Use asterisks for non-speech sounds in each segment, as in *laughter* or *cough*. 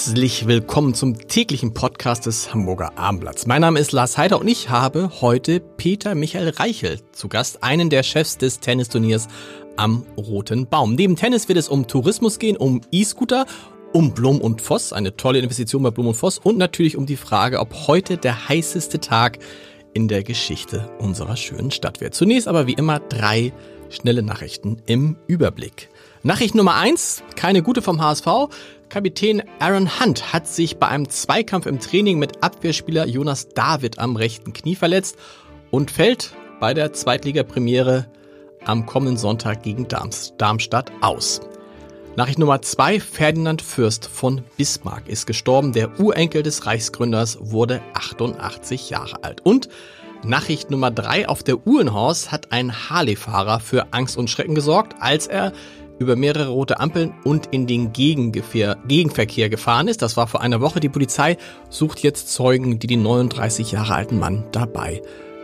Herzlich willkommen zum täglichen Podcast des Hamburger Abendblatts. Mein Name ist Lars Heider und ich habe heute Peter Michael Reichel zu Gast, einen der Chefs des Tennisturniers am Roten Baum. Neben Tennis wird es um Tourismus gehen, um E-Scooter, um Blum und Voss, eine tolle Investition bei Blum und Voss und natürlich um die Frage, ob heute der heißeste Tag in der Geschichte unserer schönen Stadt wird. Zunächst aber wie immer drei schnelle Nachrichten im Überblick. Nachricht Nummer eins, keine gute vom HSV. Kapitän Aaron Hunt hat sich bei einem Zweikampf im Training mit Abwehrspieler Jonas David am rechten Knie verletzt und fällt bei der Zweitligapremiere am kommenden Sonntag gegen Darmstadt aus. Nachricht Nummer zwei: Ferdinand Fürst von Bismarck ist gestorben. Der Urenkel des Reichsgründers wurde 88 Jahre alt. Und Nachricht Nummer drei: Auf der Uhrenhorst hat ein Harley-Fahrer für Angst und Schrecken gesorgt, als er über mehrere rote Ampeln und in den Gegenverkehr gefahren ist. Das war vor einer Woche. Die Polizei sucht jetzt Zeugen, die den 39 Jahre alten Mann dabei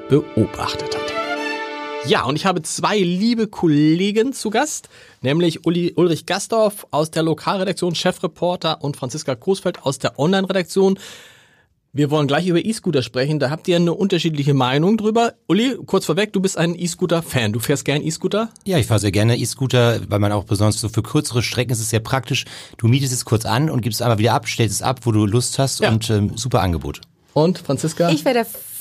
beobachtet hat. Ja, und ich habe zwei liebe Kollegen zu Gast, nämlich Uli, Ulrich Gastorf aus der Lokalredaktion, Chefreporter und Franziska Großfeld aus der Online-Redaktion. Wir wollen gleich über E-Scooter sprechen. Da habt ihr eine unterschiedliche Meinung drüber. Uli, kurz vorweg, du bist ein E-Scooter-Fan. Du fährst gern E-Scooter? Ja, ich fahre sehr gerne E-Scooter, weil man auch besonders so für kürzere Strecken ist es sehr praktisch. Du mietest es kurz an und gibst es einmal wieder ab, stellst es ab, wo du Lust hast ja. und ähm, super Angebot. Und Franziska? Ich wäre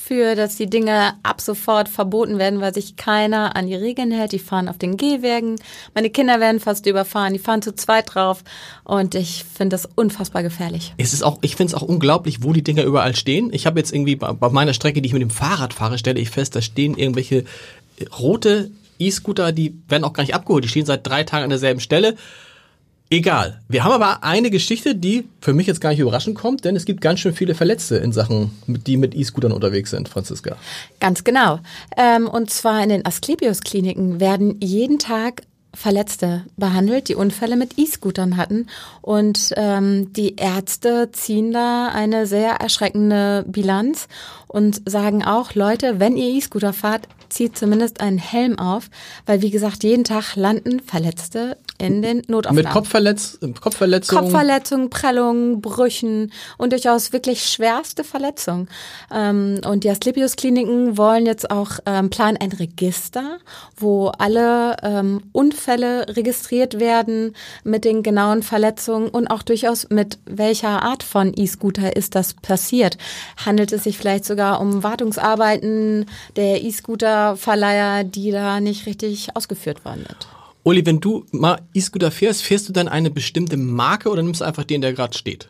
dafür, dass die Dinge ab sofort verboten werden, weil sich keiner an die Regeln hält. Die fahren auf den Gehwegen. Meine Kinder werden fast überfahren. Die fahren zu zweit drauf. Und ich finde das unfassbar gefährlich. Es ist auch, ich finde es auch unglaublich, wo die Dinger überall stehen. Ich habe jetzt irgendwie bei, bei meiner Strecke, die ich mit dem Fahrrad fahre, stelle ich fest, da stehen irgendwelche rote E-Scooter, die werden auch gar nicht abgeholt. Die stehen seit drei Tagen an derselben Stelle. Egal. Wir haben aber eine Geschichte, die für mich jetzt gar nicht überraschend kommt, denn es gibt ganz schön viele Verletzte in Sachen, die mit E-Scootern unterwegs sind, Franziska. Ganz genau. Ähm, und zwar in den Asklepios-Kliniken werden jeden Tag Verletzte behandelt, die Unfälle mit E-Scootern hatten. Und ähm, die Ärzte ziehen da eine sehr erschreckende Bilanz und sagen auch, Leute, wenn ihr E-Scooter fahrt, zieht zumindest einen Helm auf, weil wie gesagt, jeden Tag landen Verletzte in den Notaufnahmen. Mit Kopfverletz Kopfverletzungen? Kopfverletzungen, Prellungen, Brüchen und durchaus wirklich schwerste Verletzungen. Ähm, und die Asklepios-Kliniken wollen jetzt auch ähm, planen ein Register, wo alle ähm, Unfälle registriert werden mit den genauen Verletzungen und auch durchaus mit welcher Art von E-Scooter ist das passiert. Handelt es sich vielleicht sogar um Wartungsarbeiten der E-Scooter-Verleiher, die da nicht richtig ausgeführt worden sind? Uli, wenn du mal E-Scooter fährst, fährst du dann eine bestimmte Marke oder nimmst du einfach den, der gerade steht?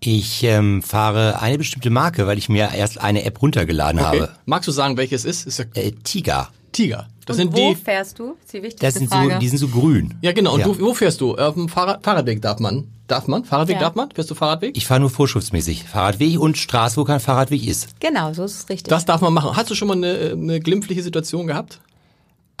Ich ähm, fahre eine bestimmte Marke, weil ich mir erst eine App runtergeladen okay. habe. Magst du sagen, welches ist? ist ja äh, Tiger. Tiger. Das und sind wo die, fährst du? Das ist die wichtigste das sind Frage. So, die sind so grün. Ja, genau. Und ja. Du, wo fährst du? Auf dem Fahrrad, Fahrradweg darf man. Darf man? Fahrradweg ja. darf man? Fährst du Fahrradweg? Ich fahre nur vorschriftsmäßig. Fahrradweg und Straße, wo kein Fahrradweg ist. Genau, so ist es richtig. Das darf man machen. Hast du schon mal eine, eine glimpfliche Situation gehabt?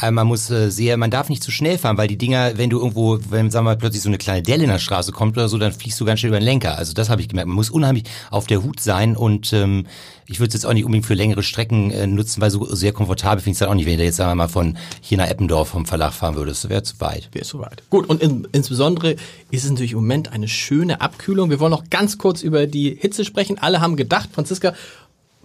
Äh, man muss äh, sehr, man darf nicht zu schnell fahren, weil die Dinger, wenn du irgendwo, wenn sagen wir mal, plötzlich so eine kleine Delle in der Straße kommt oder so, dann fliegst du ganz schnell über den Lenker. Also das habe ich gemerkt. Man muss unheimlich auf der Hut sein und ähm, ich würde es jetzt auch nicht unbedingt für längere Strecken äh, nutzen, weil so sehr komfortabel finde ich es dann auch nicht, wenn du jetzt sagen wir mal von hier nach Eppendorf vom Verlag fahren würdest. Das wäre zu weit. Wäre zu weit. Gut, und in, insbesondere ist es natürlich im Moment eine schöne Abkühlung. Wir wollen noch ganz kurz über die Hitze sprechen. Alle haben gedacht, Franziska,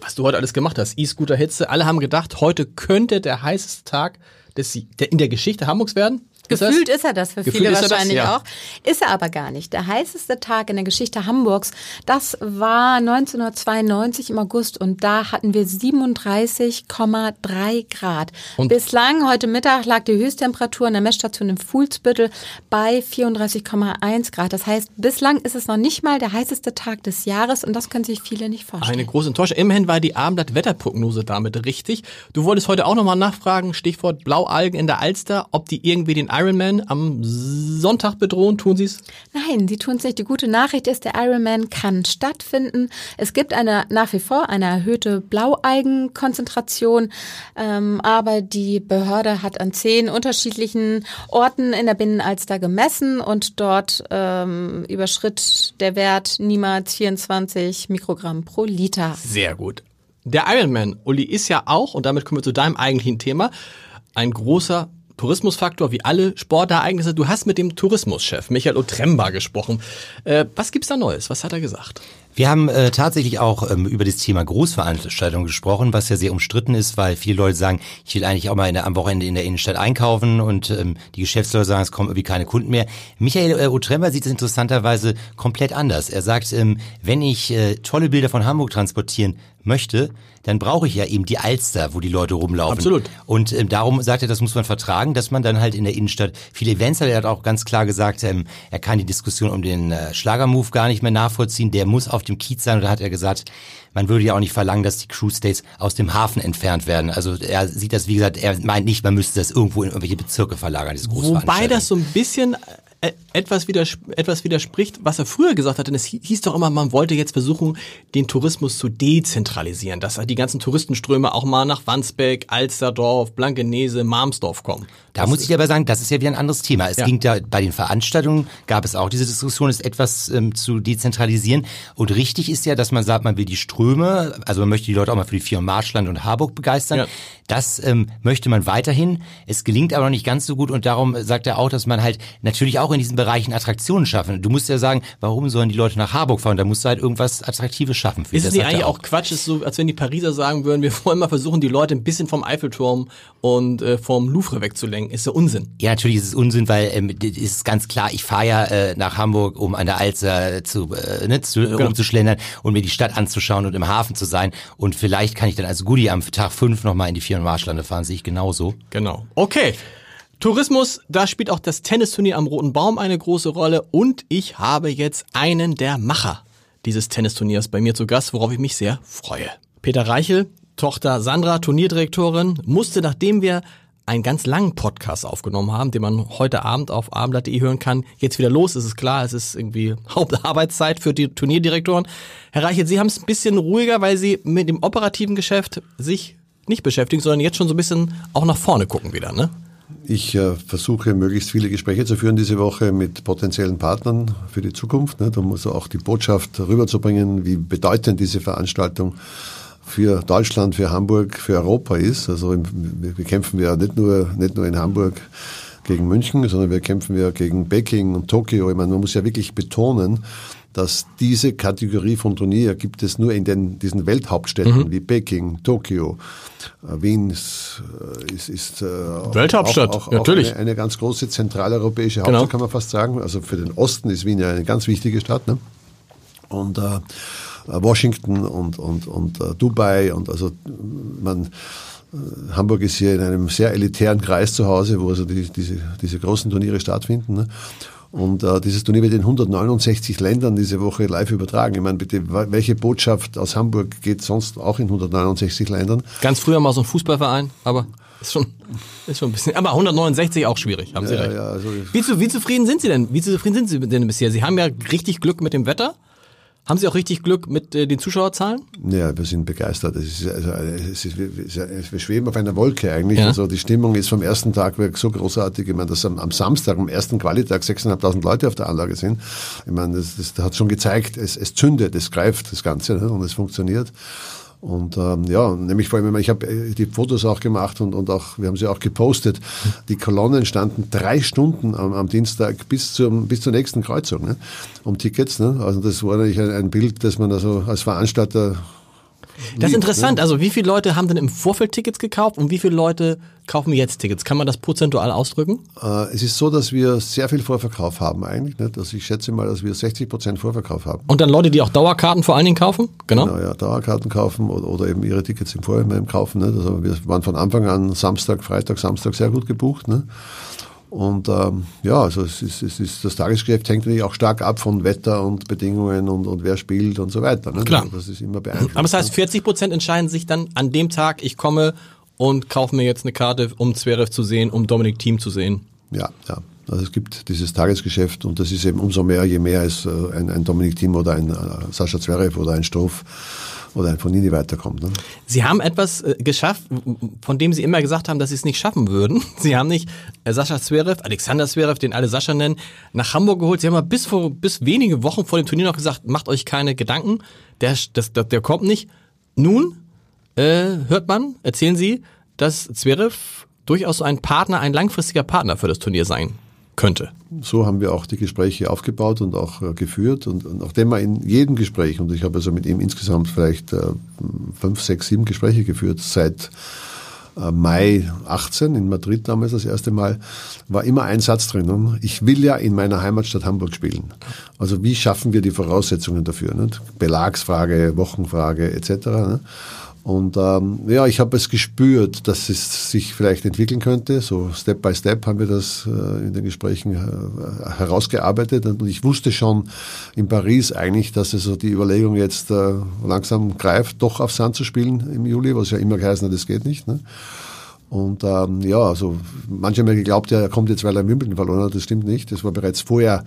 was du heute alles gemacht hast, E-Scooter-Hitze, alle haben gedacht, heute könnte der heißeste Tag des, der, in der Geschichte Hamburgs werden. Gefühlt ist er das für Gefühlt viele er das, wahrscheinlich ja. auch. Ist er aber gar nicht. Der heißeste Tag in der Geschichte Hamburgs, das war 1992 im August und da hatten wir 37,3 Grad. Und- Bislang, heute Mittag, lag die Höchsttemperatur in der Messstation im Fuhlsbüttel bei 34,1 Grad. Das heißt, bislang ist es noch nicht mal der heißeste Tag des Jahres und das können sich viele nicht vorstellen. Eine große Enttäuschung. Immerhin war die Abendblatt-Wetterprognose damit richtig. Du wolltest heute auch nochmal nachfragen, Stichwort Blaualgen in der Alster, ob die irgendwie den Ironman am Sonntag bedrohen. Tun sie es? Nein, sie tun es nicht. Die gute Nachricht ist, der Ironman kann stattfinden. Es gibt eine nach wie vor eine erhöhte Blaualgenkonzentration, ähm, aber die Behörde hat an zehn unterschiedlichen Orten in der Binnenalster gemessen und dort ähm, überschritt der Wert niemals 24 Mikrogramm pro Liter. Sehr gut. Der Ironman, Uli, ist ja auch, und damit kommen wir zu deinem eigentlichen Thema, ein großer Tourismusfaktor wie alle Sportereignisse. Du hast mit dem Tourismuschef Michael Otremba gesprochen. Äh, was gibt's da Neues? Was hat er gesagt? Wir haben äh, tatsächlich auch ähm, über das Thema Großveranstaltungen gesprochen, was ja sehr umstritten ist, weil viele Leute sagen, ich will eigentlich auch mal in der, am Wochenende in der Innenstadt einkaufen und ähm, die Geschäftsleute sagen, es kommen irgendwie keine Kunden mehr. Michael äh, Otremba sieht es interessanterweise komplett anders. Er sagt, ähm, wenn ich äh, tolle Bilder von Hamburg transportieren möchte, dann brauche ich ja eben die Alster, wo die Leute rumlaufen. Absolut. Und ähm, darum sagt er, das muss man vertragen, dass man dann halt in der Innenstadt viele Events hat. Er hat auch ganz klar gesagt, ähm, er kann die Diskussion um den äh, Schlagermove gar nicht mehr nachvollziehen. Der muss auf dem Kiez sein. Und da hat er gesagt, man würde ja auch nicht verlangen, dass die Crew States aus dem Hafen entfernt werden. Also er sieht das, wie gesagt, er meint nicht, man müsste das irgendwo in irgendwelche Bezirke verlagern, Wobei das so ein bisschen äh, etwas, widers etwas widerspricht, was er früher gesagt hat. Denn es hi- hieß doch immer, man wollte jetzt versuchen, den Tourismus zu dezentralisieren, dass die ganzen Touristenströme auch mal nach Wandsbek, Alsterdorf, Blankenese, Marmsdorf kommen. Da muss ich aber sagen, das ist ja wieder ein anderes Thema. Es Ja. ging da bei den Veranstaltungen gab es auch diese Diskussion, es etwas ähm, zu dezentralisieren. Und richtig ist ja, dass man sagt, man will die Ströme, also man möchte die Leute auch mal für die vier Marschland und Harburg begeistern. Ja. Das ähm, möchte man weiterhin. Es gelingt aber noch nicht ganz so gut und darum sagt er auch, dass man halt natürlich auch in diesen Bereichen Attraktionen schaffen. Du musst ja sagen, warum sollen die Leute nach Harburg fahren? Da musst du halt irgendwas Attraktives schaffen. Für Ist es Das nicht eigentlich auch Quatsch, ist so, als wenn die Pariser sagen würden, wir wollen mal versuchen, die Leute ein bisschen vom Eiffelturm und äh, vom Louvre wegzulenken. Ist ja Unsinn. Ja, natürlich ist es Unsinn, weil ähm, ist ganz klar, ich fahre ja äh, nach Hamburg, um an der Alster zu, äh, ne, zu rumzuschlendern und mir die Stadt anzuschauen und im Hafen zu sein. Und vielleicht kann ich dann als Goodie am Tag fünf nochmal in die Vier- und Marschlande fahren, sehe ich genauso. Genau. Okay. Tourismus, da spielt auch das Tennisturnier am Roten Baum eine große Rolle und ich habe jetzt einen der Macher dieses Tennisturniers bei mir zu Gast, worauf ich mich sehr freue. Peter Reichel, Tochter Sandra, Turnierdirektorin, musste, nachdem wir einen ganz langen Podcast aufgenommen haben, den man heute Abend auf abendblatt.de hören kann, jetzt wieder los. Es ist klar, es ist irgendwie *laughs* Hauptarbeitszeit für die Turnierdirektoren. Herr Reichel, Sie haben es ein bisschen ruhiger, weil Sie mit dem operativen Geschäft sich nicht beschäftigen, sondern jetzt schon so ein bisschen auch nach vorne gucken wieder, ne? Ich äh, versuche möglichst viele Gespräche zu führen diese Woche mit potenziellen Partnern für die Zukunft, ne, um so auch die Botschaft rüberzubringen, wie bedeutend diese Veranstaltung für Deutschland, für Hamburg, für Europa ist. Also im, wir, wir kämpfen ja nicht nur, nicht nur in Hamburg gegen München, sondern wir kämpfen ja gegen Peking und Tokio. Ich meine, man muss ja wirklich betonen, dass diese Kategorie von Turnier gibt es nur in den, diesen Welthauptstädten wie Peking, Tokio, äh, Wien ist, äh, ist, ist äh, Welthauptstadt, auch, auch, natürlich. Auch eine, eine ganz große zentraleuropäische Hauptstadt, Genau. kann man fast sagen. Also für den Osten ist Wien ja eine ganz wichtige Stadt. Ne? Und äh, Washington und, und, und äh, Dubai und also man Hamburg ist hier in einem sehr elitären Kreis zu Hause, wo also die, diese, diese großen Turniere stattfinden. Ne? Und äh, dieses Turnier wird in 169 Ländern diese Woche live übertragen. Ich meine, bitte, welche Botschaft aus Hamburg geht sonst auch in 169 Ländern? Ganz früher mal so ein Fußballverein, aber ist schon, ist schon ein bisschen. Aber 169 auch schwierig, haben Sie Ja, recht. ja, also- wie, zu, wie zufrieden sind Sie denn? Wie zufrieden sind Sie denn bisher? Sie haben ja richtig Glück mit dem Wetter. Haben Sie auch richtig Glück mit äh, den Zuschauerzahlen? Ja, wir sind begeistert. Es ist, also, es ist, wir schweben auf einer Wolke eigentlich. Ja. Also die Stimmung ist vom ersten Tag weg so großartig. Ich meine, dass am, am Samstag, am ersten Qualitag 6.500 Leute auf der Anlage sind. Ich meine, das, das hat schon gezeigt, es, es zündet, es greift das Ganze ne? und es funktioniert. Und ähm, ja, nämlich vor allem, ich habe äh, die Fotos auch gemacht und, und auch, wir haben sie auch gepostet. Die Kolonnen standen drei Stunden am, am Dienstag bis zum bis zur nächsten Kreuzung, ne? um Tickets. Ne? Also das war natürlich ein, ein Bild, das man also als Veranstalter Das ist interessant. ne? Also wie viele Leute haben denn im Vorfeld Tickets gekauft und wie viele Leute kaufen jetzt Tickets? Kann man das prozentual ausdrücken? Äh, es ist so, dass wir sehr viel Vorverkauf haben eigentlich. Nicht? Also ich schätze mal, dass wir 60 Prozent Vorverkauf haben. Und dann Leute, die auch Dauerkarten vor allen Dingen kaufen? Genau. Genau, ja, Dauerkarten kaufen oder, oder eben ihre Tickets im Vorhinein kaufen. Nicht? Also wir waren von Anfang an Samstag, Freitag, Samstag sehr gut gebucht. Ne? Und ähm, ja, also es ist, es ist, das Tagesgeschäft hängt natürlich auch stark ab von Wetter und Bedingungen und, und wer spielt und so weiter. Ne? Klar. Also das ist immer beeinflusst. Aber das heißt, 40 Prozent entscheiden sich dann an dem Tag, ich komme und kaufe mir jetzt eine Karte, um Zverev zu sehen, um Dominik Thiem zu sehen. Ja, ja. Also es gibt dieses Tagesgeschäft und das ist eben umso mehr, je mehr es äh, ein, ein Dominik Thiem oder ein äh, Sascha Zverev oder ein Struff oder ein Fonini weiterkommt. Ne? Sie haben etwas äh, geschafft, von dem Sie immer gesagt haben, dass Sie es nicht schaffen würden. *laughs* Sie haben nicht äh, Sascha Zverev, Alexander Zverev, den alle Sascha nennen, nach Hamburg geholt. Sie haben mal bis vor bis wenige Wochen vor dem Turnier noch gesagt, macht euch keine Gedanken, der, das, das, der kommt nicht. Nun äh, hört man, erzählen Sie, dass Zverev durchaus ein Partner, ein langfristiger Partner für das Turnier sein könnte. So haben wir auch die Gespräche aufgebaut und auch äh, geführt. Und, und nachdem er in jedem Gespräch, und ich habe also mit ihm insgesamt vielleicht äh, fünf, sechs, sieben Gespräche geführt seit äh, Mai 18 in Madrid damals das erste Mal, war immer ein Satz drinnen. Ich will ja in meiner Heimatstadt Hamburg spielen. Also wie schaffen wir die Voraussetzungen dafür? Nicht? Belagsfrage, Wochenfrage etc. Ne? Und ähm, ja, ich habe es gespürt, dass es sich vielleicht entwickeln könnte. So Step by Step haben wir das äh, in den Gesprächen äh, herausgearbeitet. Und ich wusste schon in Paris eigentlich, dass also die Überlegung jetzt äh, langsam greift, doch auf Sand zu spielen im Juli, was ja immer geheißen hat, das geht nicht. Ne? Und ähm, ja, also manche haben ja geglaubt, er kommt jetzt, weil er Wimbledon verloren hat. Das stimmt nicht. Das war bereits vorher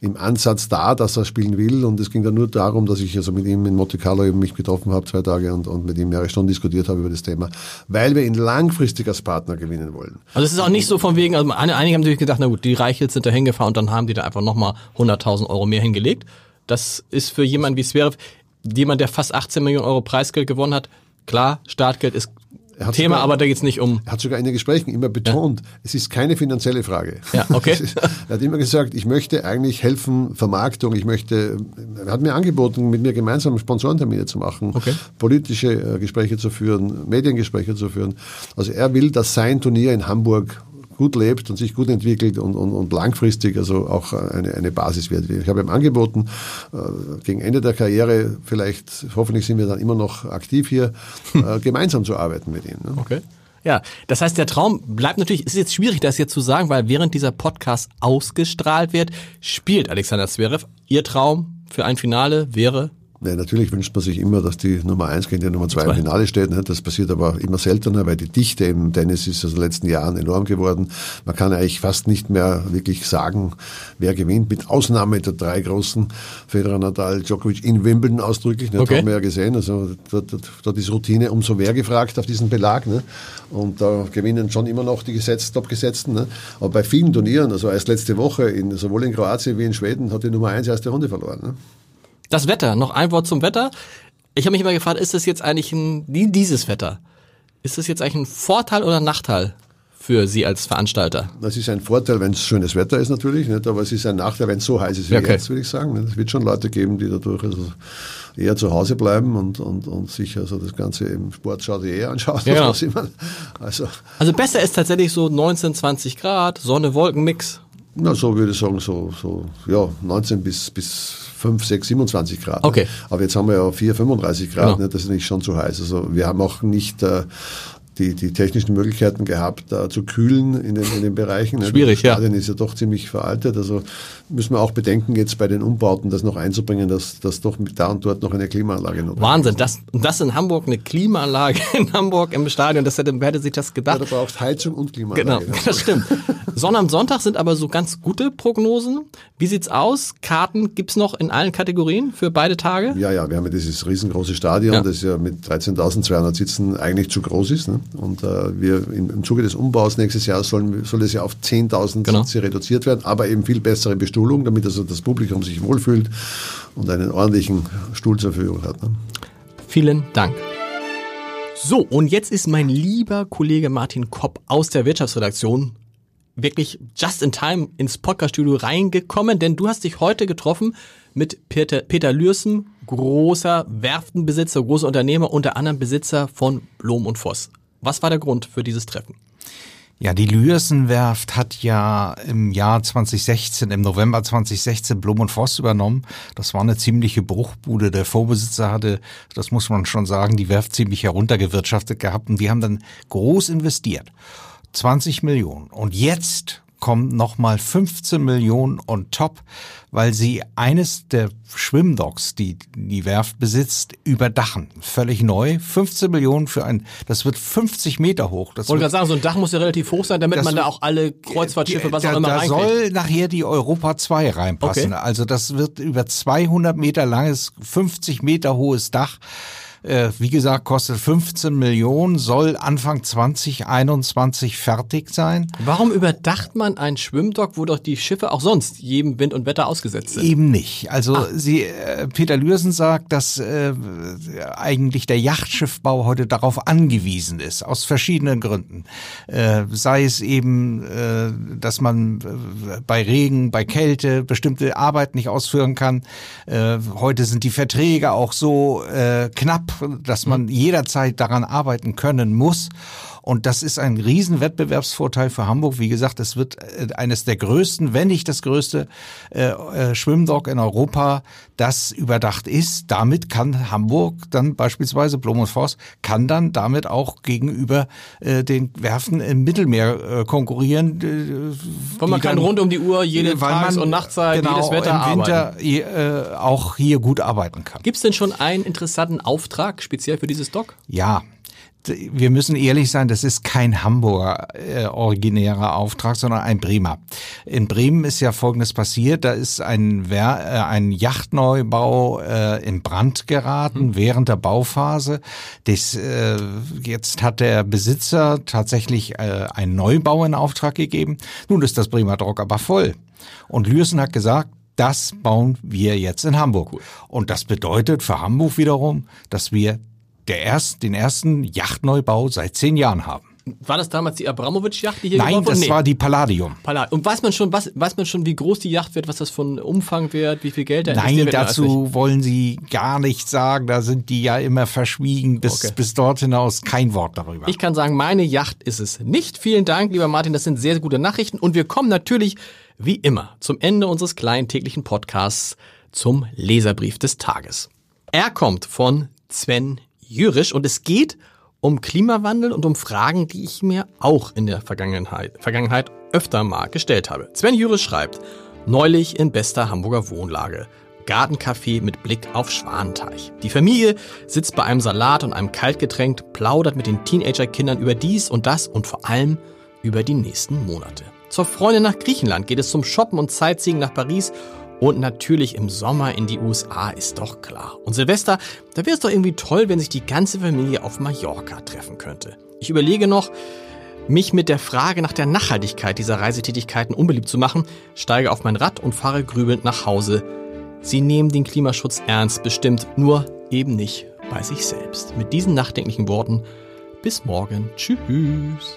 im Ansatz da, dass er spielen will. Und es ging dann nur darum, dass ich also mit ihm in Monte Carlo eben mich getroffen habe, zwei Tage, und, und mit ihm mehrere Stunden diskutiert habe über das Thema, weil wir ihn langfristig als Partner gewinnen wollen. Also es ist auch nicht so von wegen, also einige haben natürlich gedacht, na gut, die Reichels sind da hingefahren und dann haben die da einfach nochmal 100.000 Euro mehr hingelegt. Das ist für jemanden wie Zverev, jemand, der fast 18 Millionen Euro Preisgeld gewonnen hat, klar, Startgeld ist Thema, sogar- aber da geht's nicht um. Er hat sogar in den Gesprächen immer betont, es ist keine finanzielle Frage. Ja, okay. *laughs* Es ist- Er hat immer gesagt, ich möchte eigentlich helfen, Vermarktung, ich möchte, er hat mir angeboten, mit mir gemeinsam Sponsorentermine zu machen, Okay. politische äh, Gespräche zu führen, Mediengespräche zu führen. Also er will, dass sein Turnier in Hamburg gut lebt und sich gut entwickelt und, und, und langfristig also auch eine, eine Basis wird. Ich habe ihm angeboten, äh, gegen Ende der Karriere, vielleicht, hoffentlich sind wir dann immer noch aktiv hier, *laughs* äh, gemeinsam zu arbeiten mit ihm. Ne? Okay. Ja, das heißt, der Traum bleibt natürlich, es ist jetzt schwierig, das jetzt zu sagen, weil während dieser Podcast ausgestrahlt wird, spielt Alexander Zverev. Ihr Traum für ein Finale wäre, Ja, natürlich wünscht man sich immer, dass die Nummer eins gegen die Nummer zwei im Zwei. Finale steht. ne? Das passiert aber immer seltener, weil die Dichte im Tennis ist also in den letzten Jahren enorm geworden. Man kann eigentlich fast nicht mehr wirklich sagen, wer gewinnt, mit Ausnahme der drei großen, Federer, Nadal, Djokovic in Wimbledon ausdrücklich. Ne? Das Okay. haben wir ja gesehen. Also dort, dort, dort ist Routine umso mehr gefragt auf diesen Belag. Ne? Und da gewinnen schon immer noch die Gesetz, Top-Gesetzten. Ne? Aber bei vielen Turnieren, also erst letzte Woche, in, sowohl in Kroatien wie in Schweden, hat die Nummer eins erste Runde verloren. Ne? Das Wetter. Noch ein Wort zum Wetter. Ich habe mich immer gefragt, ist das jetzt eigentlich ein, die- dieses Wetter, ist das jetzt eigentlich ein Vorteil oder ein Nachteil für Sie als Veranstalter? Das ist ein Vorteil, wenn es schönes Wetter ist natürlich, nicht? aber es ist ein Nachteil, wenn es so heiß ist wie okay. jetzt, würde ich sagen. Es wird schon Leute geben, die dadurch also eher zu Hause bleiben und, und, und sich also das Ganze im Sportschau eher anschauen. Ja, genau. was immer. Also, Also besser ist tatsächlich so 19, 20 Grad, Sonne, Wolken, Mix. na, so würde ich sagen, so, so ja, 19 bis, bis 5, 6, 27 Grad. Okay. Ne? Aber jetzt haben wir ja 4, 35 Grad, Genau. ne? das ist nicht schon zu heiß. Also wir haben auch nicht äh, die, die technischen Möglichkeiten gehabt, da zu kühlen in den, in den Bereichen. ne? Schwierig, ja. Stadion ist ja doch ziemlich veraltet. Also müssen wir auch bedenken, jetzt bei den Umbauten das noch einzubringen, dass, dass doch da und dort noch eine Klimaanlage notwendig Wahnsinn, das, das in Hamburg, eine Klimaanlage *laughs* in Hamburg im Stadion, das hätte, wer hätte sich das Ja, gedacht? da braucht Heizung und Genau, Klimaanlage. *laughs* ne? das stimmt. Sonne am Sonntag sind aber so ganz gute Prognosen. Wie sieht's aus? Karten gibt's noch in allen Kategorien für beide Tage? Ja, ja, wir haben ja dieses riesengroße Stadion, Ja. das ja mit 13.200 Sitzen eigentlich zu groß ist. Ne? Und äh, wir im, im Zuge des Umbaus nächstes Jahr sollen, soll es ja auf 10.000 Genau. Sitze reduziert werden, aber eben viel bessere Bestuhlung, damit also das Publikum sich wohlfühlt und einen ordentlichen Stuhl zur Verfügung hat. Ne? Vielen Dank. So, und jetzt ist mein lieber Kollege Martin Kopp aus der Wirtschaftsredaktion wirklich just in time ins Podcaststudio reingekommen, denn du hast dich heute getroffen mit Peter, Peter Lürsen, großer Werftenbesitzer, großer Unternehmer, unter anderem Besitzer von Blom und Voss. Was war der Grund für dieses Treffen? Ja, die Lürsenwerft hat ja im Jahr 2016, im November 2016 Blum und Voss übernommen. Das war eine ziemliche Bruchbude. Der Vorbesitzer hatte, das muss man schon sagen, die Werft ziemlich heruntergewirtschaftet gehabt und die haben dann groß investiert. 20 Millionen. Und jetzt kommen nochmal 15 Millionen on top, weil sie eines der Schwimmdocks, die die Werft besitzt, überdachen. Völlig neu. 15 Millionen für ein, das wird 50 Meter hoch. Das Wollte gerade sagen, so ein Dach muss ja relativ hoch sein, damit man da auch alle Kreuzfahrtschiffe, was auch immer Da reinkriegt. soll nachher die Europa 2 reinpassen. Okay. Also das wird über 200 Meter langes, 50 Meter hohes Dach. Äh, Wie gesagt, kostet 15 Millionen, soll Anfang 2021 fertig sein. Warum überdacht man ein Schwimmdock, wo doch die Schiffe auch sonst jedem Wind und Wetter ausgesetzt sind? Eben nicht. Also sie, äh, Peter Lürsen sagt, dass äh, eigentlich der Yachtschiffbau heute darauf angewiesen ist, aus verschiedenen Gründen. Äh, sei es eben, äh, dass man äh, bei Regen, bei Kälte bestimmte Arbeit nicht ausführen kann. Äh, heute sind die Verträge auch so äh, knapp, dass man jederzeit daran arbeiten können muss. Und das ist ein riesen Wettbewerbsvorteil für Hamburg. Wie gesagt, es wird äh, eines der größten, wenn nicht das größte äh, äh, Schwimmdock in Europa, das überdacht ist. Damit kann Hamburg dann beispielsweise Blom und Voss kann dann damit auch gegenüber äh, den Werften im Mittelmeer äh, konkurrieren. Äh, Weil man kann dann- rund um die Uhr, jede Tages- und Nachtzeit, genau, jedes Wetter im Winter arbeiten. äh, auch hier gut arbeiten kann. Gibt es denn schon einen interessanten Auftrag speziell für dieses Dock? Ja, wir müssen ehrlich sein, das ist kein Hamburger äh, originärer Auftrag, sondern ein Bremer. In Bremen ist ja Folgendes passiert, da ist ein, Wer äh, ein Yachtneubau äh, in Brand geraten während der Bauphase. Das, äh, jetzt hat der Besitzer tatsächlich äh, einen Neubau in Auftrag gegeben. Nun ist das Bremer Dock aber voll. Und Lürsen hat gesagt, das bauen wir jetzt in Hamburg. Und das bedeutet für Hamburg wiederum, dass wir der erst, den ersten Yachtneubau seit zehn Jahren haben. War das damals die Abramowitsch-Yacht, die hier Nein, das war die Palladium. Pala- Und weiß man schon, was, weiß man schon, wie groß die Yacht wird, was das von Umfang wird, wie viel Geld da Nein, dazu wollen Sie gar nicht sagen. Da sind die ja immer verschwiegen. Bis, Okay. bis dort hinaus kein Wort darüber. Ich kann sagen, meine Yacht ist es nicht. Vielen Dank, lieber Martin, das sind sehr, sehr gute Nachrichten. Und wir kommen natürlich, wie immer, zum Ende unseres kleinen täglichen Podcasts zum Leserbrief des Tages. Er kommt von Sven Jürisch und es geht um Klimawandel und um Fragen, die ich mir auch in der Vergangenheit, Vergangenheit öfter mal gestellt habe. Sven Jürisch schreibt, neulich in bester Hamburger Wohnlage. Gartencafé mit Blick auf Schwanenteich. Die Familie sitzt bei einem Salat und einem Kaltgetränk, plaudert mit den Teenagerkindern über dies und das und vor allem über die nächsten Monate. Zur Freundin nach Griechenland geht es zum Shoppen und Sightseeing nach Paris und natürlich im Sommer in die USA ist doch klar. Und Silvester, da wäre es doch irgendwie toll, wenn sich die ganze Familie auf Mallorca treffen könnte. Ich überlege noch, mich mit der Frage nach der Nachhaltigkeit dieser Reisetätigkeiten unbeliebt zu machen, steige auf mein Rad und fahre grübelnd nach Hause. Sie nehmen den Klimaschutz ernst, bestimmt nur eben nicht bei sich selbst. Mit diesen nachdenklichen Worten bis morgen. Tschüss.